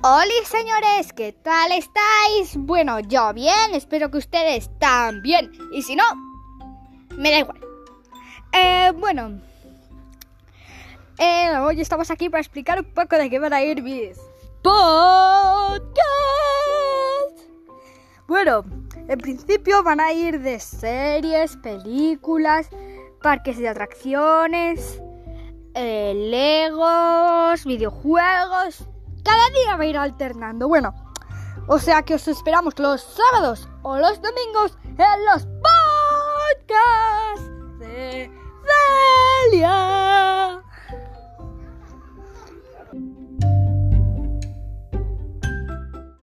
Hola señores, ¿qué tal estáis? Bueno, yo bien, espero que ustedes también. Y si no, me da igual. Eh, bueno, eh, hoy estamos aquí para explicar un poco de qué van a ir mis podcast. Bueno, en principio van a ir de series, películas, parques de atracciones, eh, legos, videojuegos. Cada día va a ir alternando. Bueno, o sea que os esperamos los sábados o los domingos en los podcasts de Celia.